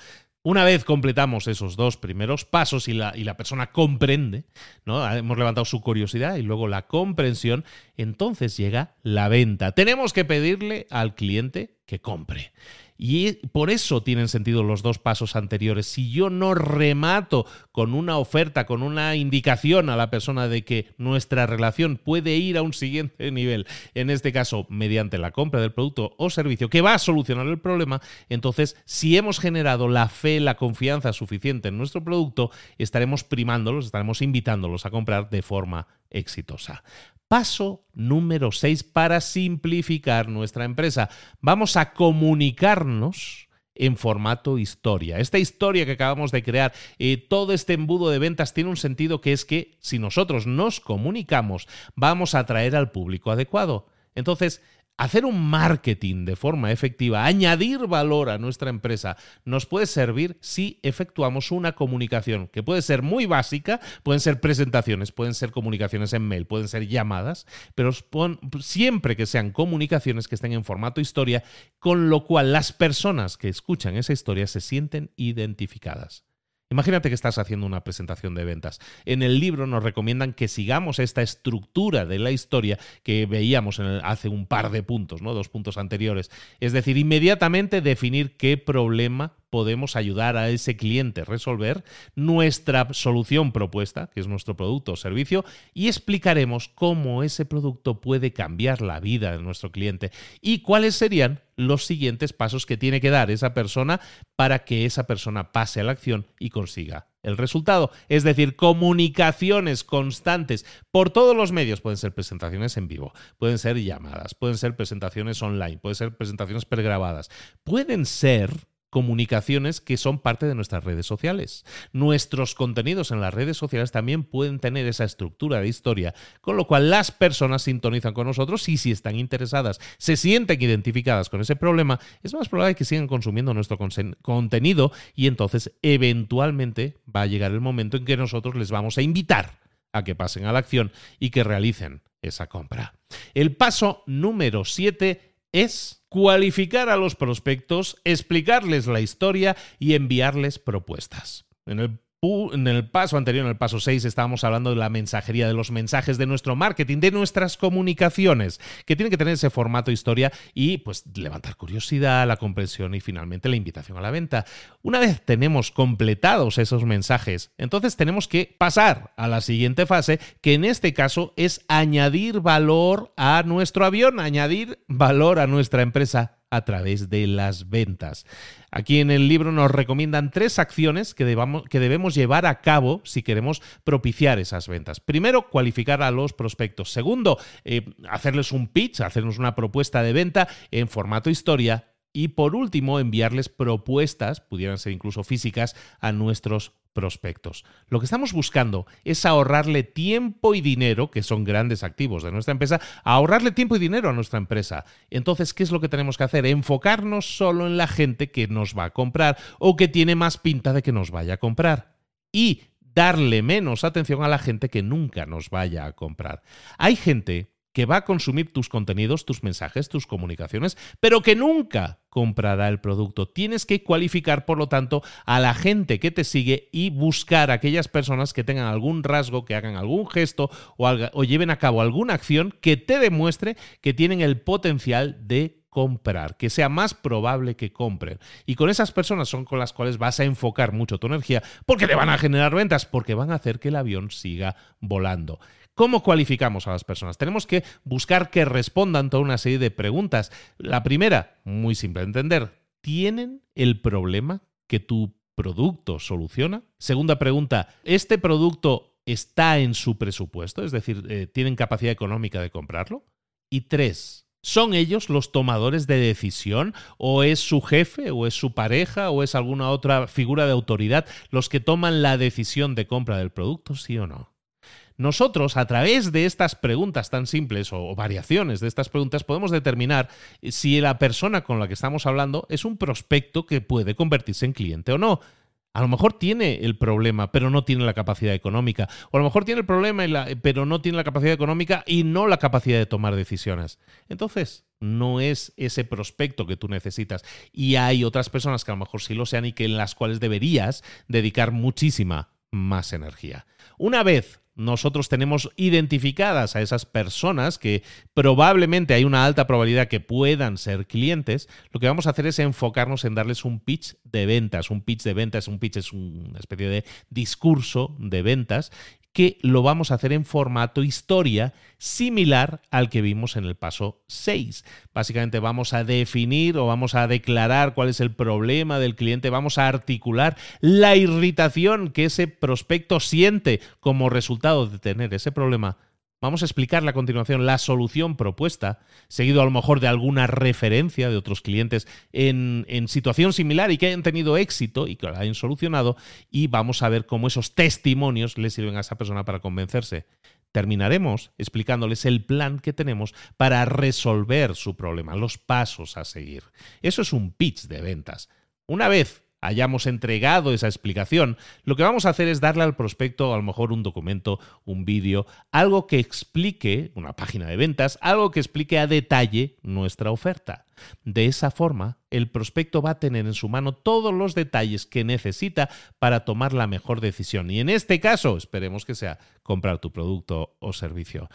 Una vez completamos esos dos primeros pasos y la, y la, persona comprende, ¿no? Hemos levantado su curiosidad y luego la comprensión, entonces llega la venta. Tenemos que pedirle al cliente que compre. Y por eso tienen sentido los dos pasos anteriores. Si yo no remato con una oferta, con una indicación a la persona de que nuestra relación puede ir a un siguiente nivel, en este caso mediante la compra del producto o servicio que va a solucionar el problema, entonces si hemos generado la fe, la confianza suficiente en nuestro producto, estaremos primándolos, estaremos invitándolos a comprar de forma exitosa. Paso número 6 para simplificar nuestra empresa. Vamos a comunicarnos en formato historia. Esta historia que acabamos de crear, eh, todo este embudo de ventas tiene un sentido que es que si nosotros nos comunicamos, vamos a atraer al público adecuado. Entonces, Hacer un marketing de forma efectiva, añadir valor a nuestra empresa, nos puede servir si efectuamos una comunicación que puede ser muy básica, pueden ser presentaciones, pueden ser comunicaciones en mail, pueden ser llamadas, pero siempre que sean comunicaciones que estén en formato historia, con lo cual las personas que escuchan esa historia se sienten identificadas. Imagínate que estás haciendo una presentación de ventas. En el libro nos recomiendan que sigamos esta estructura de la historia que veíamos hace un par de puntos, ¿no? Dos puntos anteriores. Es decir, inmediatamente definir qué problema podemos ayudar a ese cliente a resolver nuestra solución propuesta, que es nuestro producto o servicio, y explicaremos cómo ese producto puede cambiar la vida de nuestro cliente y cuáles serían los siguientes pasos que tiene que dar esa persona para que esa persona pase a la acción y consiga el resultado. Es decir, comunicaciones constantes por todos los medios. Pueden ser presentaciones en vivo, pueden ser llamadas, pueden ser presentaciones online, pueden ser presentaciones pregrabadas, pueden ser comunicaciones que son parte de nuestras redes sociales. Nuestros contenidos en las redes sociales también pueden tener esa estructura de historia, con lo cual las personas sintonizan con nosotros y si están interesadas, se sienten identificadas con ese problema, es más probable que sigan consumiendo nuestro contenido y entonces eventualmente va a llegar el momento en que nosotros les vamos a invitar a que pasen a la acción y que realicen esa compra. El paso número 7 es cualificar a los prospectos, explicarles la historia y enviarles propuestas. En el en el paso anterior, en el paso 6, estábamos hablando de la mensajería, de los mensajes de nuestro marketing, de nuestras comunicaciones, que tienen que tener ese formato historia y pues levantar curiosidad, la comprensión y finalmente la invitación a la venta. Una vez tenemos completados esos mensajes, entonces tenemos que pasar a la siguiente fase, que en este caso es añadir valor a nuestro avión, añadir valor a nuestra empresa a través de las ventas. Aquí en el libro nos recomiendan tres acciones que, que debemos llevar a cabo si queremos propiciar esas ventas. Primero, cualificar a los prospectos. Segundo, eh, hacerles un pitch, hacernos una propuesta de venta en formato historia. Y por último, enviarles propuestas, pudieran ser incluso físicas, a nuestros prospectos. Lo que estamos buscando es ahorrarle tiempo y dinero, que son grandes activos de nuestra empresa, ahorrarle tiempo y dinero a nuestra empresa. Entonces, ¿qué es lo que tenemos que hacer? Enfocarnos solo en la gente que nos va a comprar o que tiene más pinta de que nos vaya a comprar. Y darle menos atención a la gente que nunca nos vaya a comprar. Hay gente que va a consumir tus contenidos, tus mensajes, tus comunicaciones, pero que nunca comprará el producto. Tienes que cualificar, por lo tanto, a la gente que te sigue y buscar a aquellas personas que tengan algún rasgo, que hagan algún gesto o, o lleven a cabo alguna acción que te demuestre que tienen el potencial de comprar, que sea más probable que compren. Y con esas personas son con las cuales vas a enfocar mucho tu energía, porque te van a generar ventas, porque van a hacer que el avión siga volando. ¿Cómo cualificamos a las personas? Tenemos que buscar que respondan toda una serie de preguntas. La primera, muy simple de entender, ¿tienen el problema que tu producto soluciona? Segunda pregunta, ¿este producto está en su presupuesto? Es decir, eh, ¿tienen capacidad económica de comprarlo? Y tres, ¿Son ellos los tomadores de decisión? ¿O es su jefe? ¿O es su pareja? ¿O es alguna otra figura de autoridad los que toman la decisión de compra del producto? ¿Sí o no? Nosotros, a través de estas preguntas tan simples o variaciones de estas preguntas, podemos determinar si la persona con la que estamos hablando es un prospecto que puede convertirse en cliente o no. A lo mejor tiene el problema, pero no tiene la capacidad económica. O a lo mejor tiene el problema, pero no tiene la capacidad económica y no la capacidad de tomar decisiones. Entonces, no es ese prospecto que tú necesitas. Y hay otras personas que a lo mejor sí lo sean y que en las cuales deberías dedicar muchísima más energía. Una vez nosotros tenemos identificadas a esas personas que probablemente hay una alta probabilidad que puedan ser clientes, lo que vamos a hacer es enfocarnos en darles un pitch de ventas. Un pitch de ventas, un pitch es una especie de discurso de ventas que lo vamos a hacer en formato historia similar al que vimos en el paso 6. Básicamente vamos a definir o vamos a declarar cuál es el problema del cliente, vamos a articular la irritación que ese prospecto siente como resultado de tener ese problema Vamos a explicarle a continuación la solución propuesta, seguido a lo mejor de alguna referencia de otros clientes en, en, situación similar y que hayan tenido éxito y que lo hayan solucionado, y vamos a ver cómo esos testimonios le sirven a esa persona para convencerse. Terminaremos explicándoles el plan que tenemos para resolver su problema, los pasos a seguir. Eso es un pitch de ventas. Una vez hayamos entregado esa explicación, lo que vamos a hacer es darle al prospecto a lo mejor un documento, un vídeo, algo que explique, una página de ventas, algo que explique a detalle nuestra oferta. De esa forma, el prospecto va a tener en su mano todos los detalles que necesita para tomar la mejor decisión. Y en este caso, esperemos que sea comprar tu producto o servicio.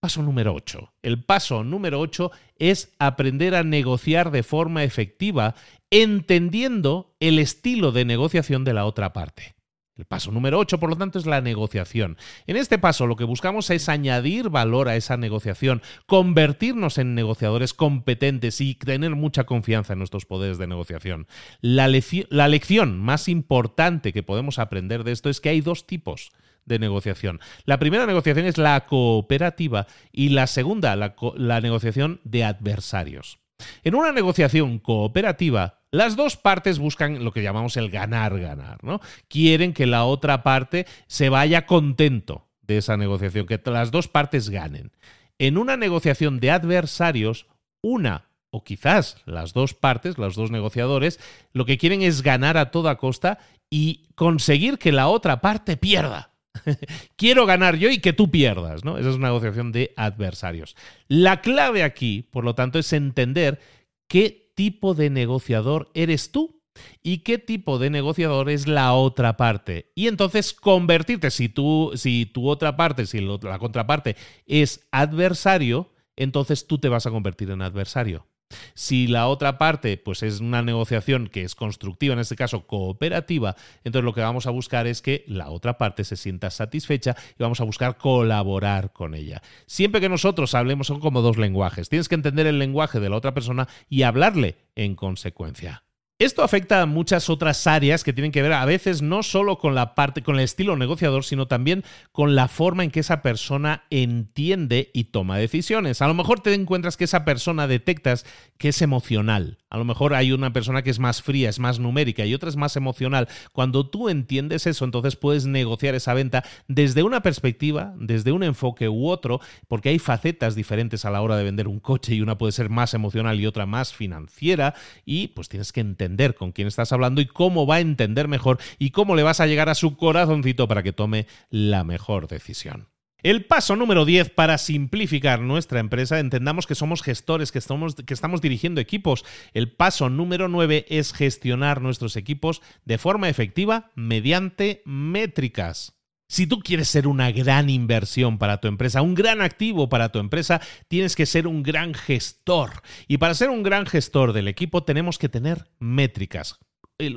Paso número 8. El paso número 8 es aprender a negociar de forma efectiva, entendiendo el estilo de negociación de la otra parte. El paso número 8, por lo tanto, es la negociación. En este paso lo que buscamos es añadir valor a esa negociación, convertirnos en negociadores competentes y tener mucha confianza en nuestros poderes de negociación. La, la lección más importante que podemos aprender de esto es que hay dos tipos de negociación. La primera negociación es la cooperativa y la segunda, la, la negociación de adversarios. En una negociación cooperativa, las dos partes buscan lo que llamamos el ganar-ganar, ¿no? Quieren que la otra parte se vaya contento de esa negociación, que las dos partes ganen. En una negociación de adversarios, una o quizás las dos partes, los dos negociadores, lo que quieren es ganar a toda costa y conseguir que la otra parte pierda. (laughs) Quiero ganar yo y que tú pierdas, ¿no? Esa es una negociación de adversarios. La clave aquí, por lo tanto, es entender qué tipo de negociador eres tú y qué tipo de negociador es la otra parte. Y entonces convertirte, si tú, si tu otra parte, si la contraparte es adversario, entonces tú te vas a convertir en adversario. Si la otra parte pues es una negociación que es constructiva, en este caso cooperativa, entonces lo que vamos a buscar es que la otra parte se sienta satisfecha y vamos a buscar colaborar con ella. Siempre que nosotros hablemos son como dos lenguajes. Tienes que entender el lenguaje de la otra persona y hablarle en consecuencia. Esto afecta a muchas otras áreas que tienen que ver a veces no solo con la parte, con el estilo negociador, sino también con la forma en que esa persona entiende y toma decisiones. A lo mejor te encuentras que esa persona detectas que es emocional. A lo mejor hay una persona que es más fría, es más numérica y otra es más emocional. Cuando tú entiendes eso, entonces puedes negociar esa venta desde una perspectiva, desde un enfoque u otro, porque hay facetas diferentes a la hora de vender un coche y una puede ser más emocional y otra más financiera y pues tienes que entender entender con quién estás hablando y cómo va a entender mejor y cómo le vas a llegar a su corazoncito para que tome la mejor decisión. El paso número 10 para simplificar nuestra empresa, entendamos que somos gestores, que estamos, que estamos dirigiendo equipos. El paso número 9 es gestionar nuestros equipos de forma efectiva mediante métricas. Si tú quieres ser una gran inversión para tu empresa, un gran activo para tu empresa, tienes que ser un gran gestor. Y para ser un gran gestor del equipo tenemos que tener métricas.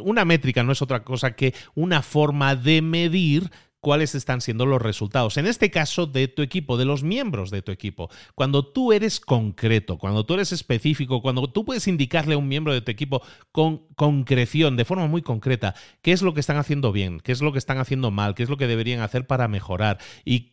Una métrica no es otra cosa que una forma de medir cuáles están siendo los resultados. En este caso, de tu equipo, de los miembros de tu equipo. Cuando tú eres concreto, cuando tú eres específico, cuando tú puedes indicarle a un miembro de tu equipo con concreción, de forma muy concreta, qué es lo que están haciendo bien, qué es lo que están haciendo mal, qué es lo que deberían hacer para mejorar. Y,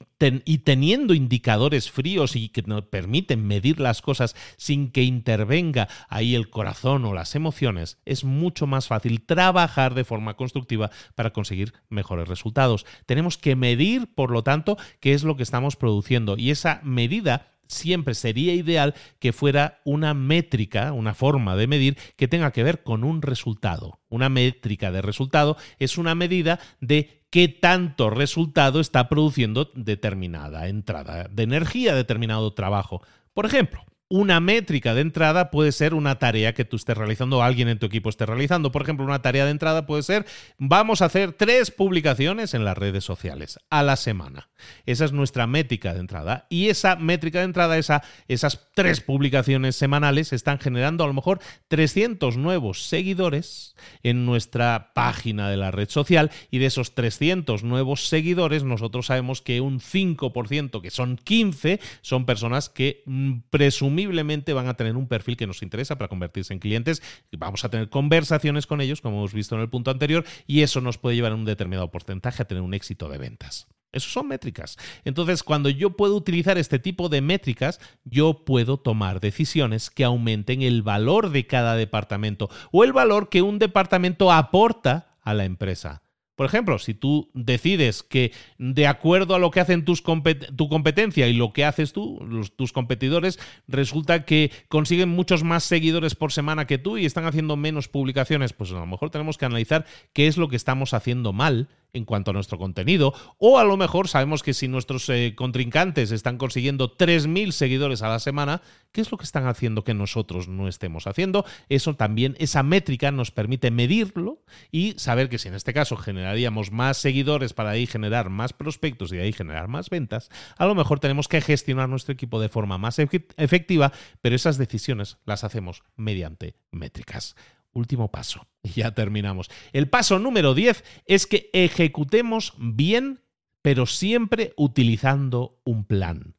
teniendo indicadores fríos y que nos permiten medir las cosas sin que intervenga ahí el corazón o las emociones, es mucho más fácil trabajar de forma constructiva para conseguir mejores resultados. Tenemos que medir, por lo tanto, qué es lo que estamos produciendo y esa medida siempre sería ideal que fuera una métrica, una forma de medir que tenga que ver con un resultado. Una métrica de resultado es una medida de qué tanto resultado está produciendo determinada entrada de energía, determinado trabajo. Por ejemplo, una métrica de entrada puede ser una tarea que tú estés realizando o alguien en tu equipo esté realizando. Por ejemplo, una tarea de entrada puede ser vamos a hacer tres publicaciones en las redes sociales a la semana. Esa es nuestra métrica de entrada. Y esa métrica de entrada, esa, esas tres publicaciones semanales están generando a lo mejor 300 nuevos seguidores en nuestra página de la red social. Y de esos 300 nuevos seguidores, nosotros sabemos que un 5%, que son 15, son personas que mm, presumiblemente van a tener un perfil que nos interesa para convertirse en clientes. Vamos a tener conversaciones con ellos, como hemos visto en el punto anterior, y eso nos puede llevar a un determinado porcentaje a tener un éxito de ventas. Eso son métricas. Entonces, cuando yo puedo utilizar este tipo de métricas, yo puedo tomar decisiones que aumenten el valor de cada departamento o el valor que un departamento aporta a la empresa. Por ejemplo, si tú decides que de acuerdo a lo que hacen tus tu competencia y lo que haces tú, tus competidores, resulta que consiguen muchos más seguidores por semana que tú y están haciendo menos publicaciones, pues a lo mejor tenemos que analizar qué es lo que estamos haciendo mal en cuanto a nuestro contenido, o a lo mejor sabemos que si nuestros eh, contrincantes están consiguiendo 3.000 seguidores a la semana, ¿qué es lo que están haciendo que nosotros no estemos haciendo? Eso también, esa métrica nos permite medirlo y saber que si en este caso generaríamos más seguidores para ahí generar más prospectos y de ahí generar más ventas, a lo mejor tenemos que gestionar nuestro equipo de forma más efectiva, pero esas decisiones las hacemos mediante métricas último paso. (laughs) Y ya terminamos. El paso número 10 es que ejecutemos bien, pero siempre utilizando un plan.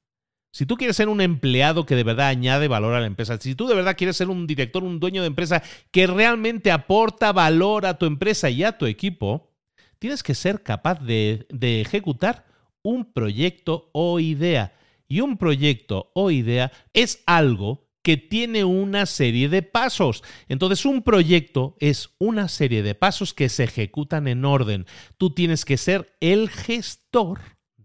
Si tú quieres ser un empleado que de verdad añade valor a la empresa, si tú de verdad quieres ser un director, un dueño de empresa que realmente aporta valor a tu empresa y a tu equipo, tienes que ser capaz de, de ejecutar un proyecto o idea. Y un proyecto o idea es algo que tiene una serie de pasos. Entonces, un proyecto es una serie de pasos que se ejecutan en orden. Tú tienes que ser el gestor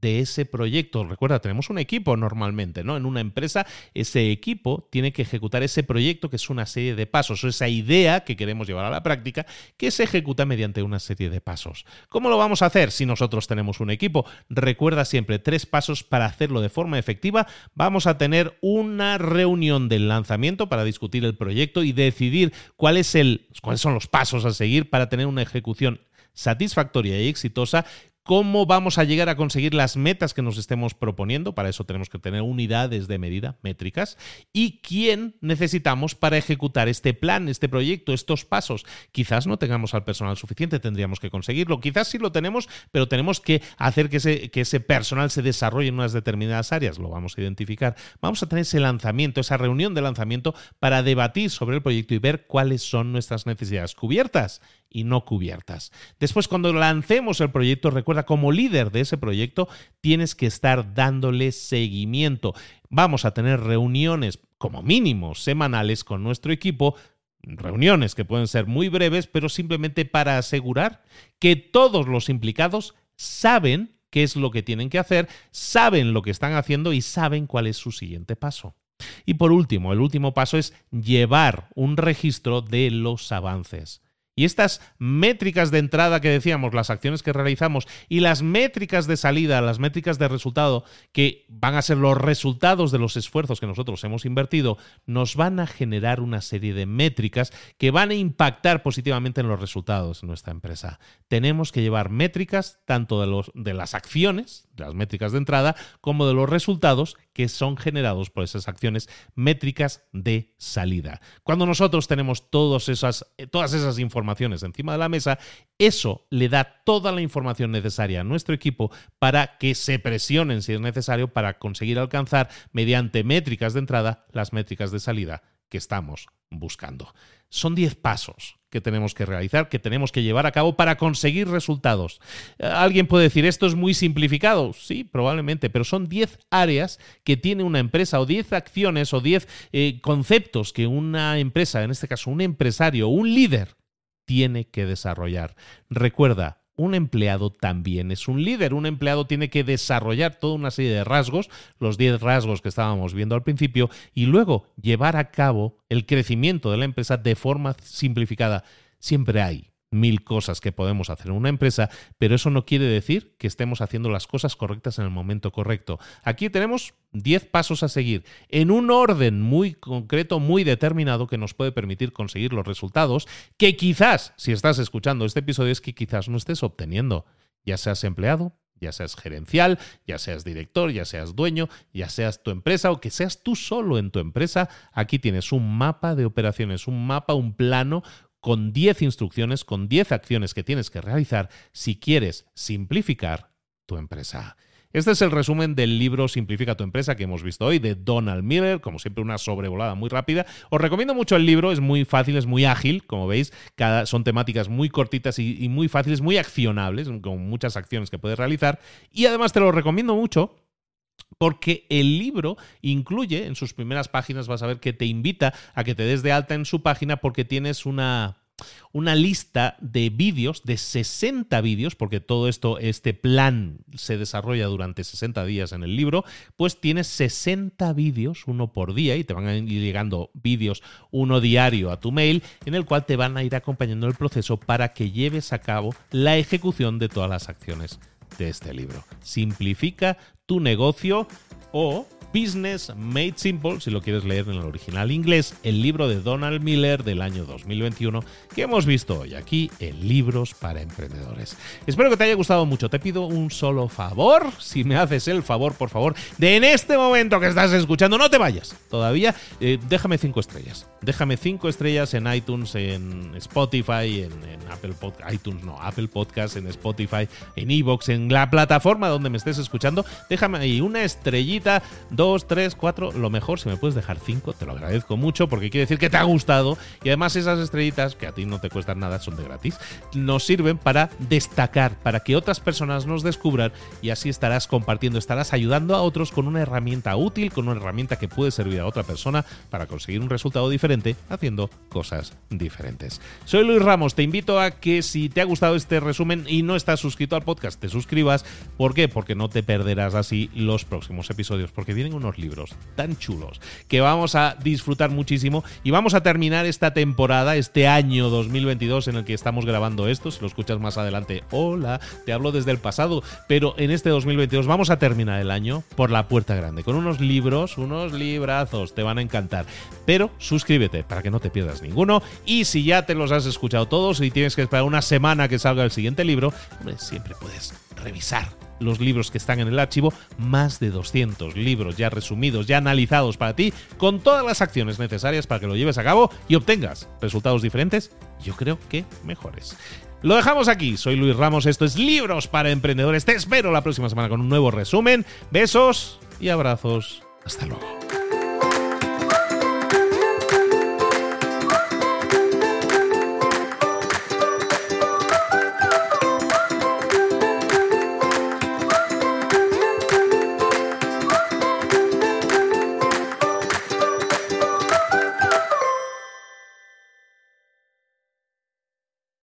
de ese proyecto. Recuerda, tenemos un equipo normalmente, ¿no? En una empresa, ese equipo tiene que ejecutar ese proyecto que es una serie de pasos, o esa idea que queremos llevar a la práctica, que se ejecuta mediante una serie de pasos. ¿Cómo lo vamos a hacer si nosotros tenemos un equipo? Recuerda siempre tres pasos para hacerlo de forma efectiva. Vamos a tener una reunión del lanzamiento para discutir el proyecto y decidir cuál es el, cuáles son los pasos a seguir para tener una ejecución satisfactoria y exitosa cómo vamos a llegar a conseguir las metas que nos estemos proponiendo. Para eso tenemos que tener unidades de medida, métricas, y quién necesitamos para ejecutar este plan, este proyecto, estos pasos. Quizás no tengamos al personal suficiente, tendríamos que conseguirlo. Quizás sí lo tenemos, pero tenemos que hacer que ese, que ese personal se desarrolle en unas determinadas áreas. Lo vamos a identificar. Vamos a tener ese lanzamiento, esa reunión de lanzamiento para debatir sobre el proyecto y ver cuáles son nuestras necesidades cubiertas y no cubiertas. Después, cuando lancemos el proyecto, recuerda, como líder de ese proyecto, tienes que estar dándole seguimiento. Vamos a tener reuniones, como mínimo, semanales con nuestro equipo reuniones que pueden ser muy breves, pero simplemente para asegurar que todos los implicados saben qué es lo que tienen que hacer, saben lo que están haciendo y saben cuál es su siguiente paso. Y por último, el último paso es llevar un registro de los avances. Y estas métricas de entrada que decíamos, las acciones que realizamos y las métricas de salida, las métricas de resultado, que van a ser los resultados de los esfuerzos que nosotros hemos invertido, nos van a generar una serie de métricas que van a impactar positivamente en los resultados de nuestra empresa. Tenemos que llevar métricas tanto de, de las acciones, las métricas de entrada, como de los resultados que son generados por esas acciones métricas de salida. Cuando nosotros tenemos todas esas, todas esas informaciones encima de la mesa, eso le da toda la información necesaria a nuestro equipo para que se presionen si es necesario para conseguir alcanzar mediante métricas de entrada las métricas de salida que estamos buscando. Son 10 pasos que tenemos que realizar, que tenemos que llevar a cabo para conseguir resultados. Eh, alguien puede decir, esto es muy simplificado. Sí, probablemente, pero son 10 áreas que tiene una empresa o 10 acciones o 10 eh, conceptos que una empresa, en este caso un empresario, un líder, tiene que desarrollar. Recuerda, un empleado también es un líder. Un empleado tiene que desarrollar toda una serie de rasgos, los 10 rasgos que estábamos viendo al principio, y luego llevar a cabo el crecimiento de la empresa de forma simplificada. Siempre hay mil cosas que podemos hacer en una empresa, pero eso no quiere decir que estemos haciendo las cosas correctas en el momento correcto. Aquí tenemos 10 pasos a seguir en un orden muy concreto, muy determinado que nos puede permitir conseguir los resultados que quizás, si estás escuchando este episodio, es que quizás no estés obteniendo, ya seas empleado, ya seas gerencial, ya seas director, ya seas dueño, ya seas tu empresa o que seas tú solo en tu empresa, aquí tienes un mapa de operaciones, un mapa, un plano con 10 instrucciones, con 10 acciones que tienes que realizar si quieres simplificar tu empresa. Este es el resumen del libro Simplifica tu empresa que hemos visto hoy de Donald Miller, como siempre una sobrevolada muy rápida. Os recomiendo mucho el libro, es muy fácil, es muy ágil, como veis, cada, son temáticas muy cortitas y, y muy fáciles, muy accionables, con muchas acciones que puedes realizar. Y además te lo recomiendo mucho porque el libro incluye, en sus primeras páginas vas a ver que te invita a que te des de alta en su página porque tienes una, una lista de vídeos, de 60 vídeos, porque todo esto, este plan se desarrolla durante 60 días en el libro, pues tienes 60 vídeos, uno por día, y te van a ir llegando vídeos uno diario a tu mail, en el cual te van a ir acompañando el proceso para que lleves a cabo la ejecución de todas las acciones de este libro. Simplifica tu negocio o Business Made Simple, si lo quieres leer en el original inglés, el libro de Donald Miller del año 2021 que hemos visto hoy aquí en Libros para Emprendedores. Espero que te haya gustado mucho. Te pido un solo favor, si me haces el favor, por favor, de en este momento que estás escuchando, no te vayas todavía, eh, déjame cinco estrellas. Déjame cinco estrellas en iTunes, en Spotify, en, Apple Podcast, iTunes no, Apple Podcast, en Spotify, en Evox, en la plataforma donde me estés escuchando. Déjame ahí una estrellita, tres, cuatro, lo mejor, si me puedes dejar cinco, te lo agradezco mucho porque quiere decir que te ha gustado y además esas estrellitas, que a ti no te cuestan nada, son de gratis, nos sirven para destacar, para que otras personas nos descubran y así estarás compartiendo, estarás ayudando a otros con una herramienta útil, con una herramienta que puede servir a otra persona para conseguir un resultado diferente haciendo cosas diferentes. Soy Luis Ramos, te invito a que si te ha gustado este resumen y no estás suscrito al podcast, te suscribas. ¿Por qué? Porque no te perderás así los próximos episodios, porque vienen unos libros tan chulos que vamos a disfrutar muchísimo y vamos a terminar esta temporada, este año 2022 en el que estamos grabando esto. Si lo escuchas más adelante, hola, te hablo desde el pasado, pero en este 2022 vamos a terminar el año por la puerta grande, con unos libros, unos librazos, te van a encantar. Pero suscríbete para que no te pierdas ninguno y si ya te los has escuchado todos y tienes que esperar una semana que salga el siguiente libro, siempre puedes revisar los libros que están en el archivo, más de 200 libros ya resumidos, ya analizados para ti, con todas las acciones necesarias para que lo lleves a cabo y obtengas resultados diferentes, yo creo que mejores. Lo dejamos aquí, soy Luis Ramos, esto es Libros para Emprendedores, te espero la próxima semana con un nuevo resumen, besos y abrazos, hasta luego.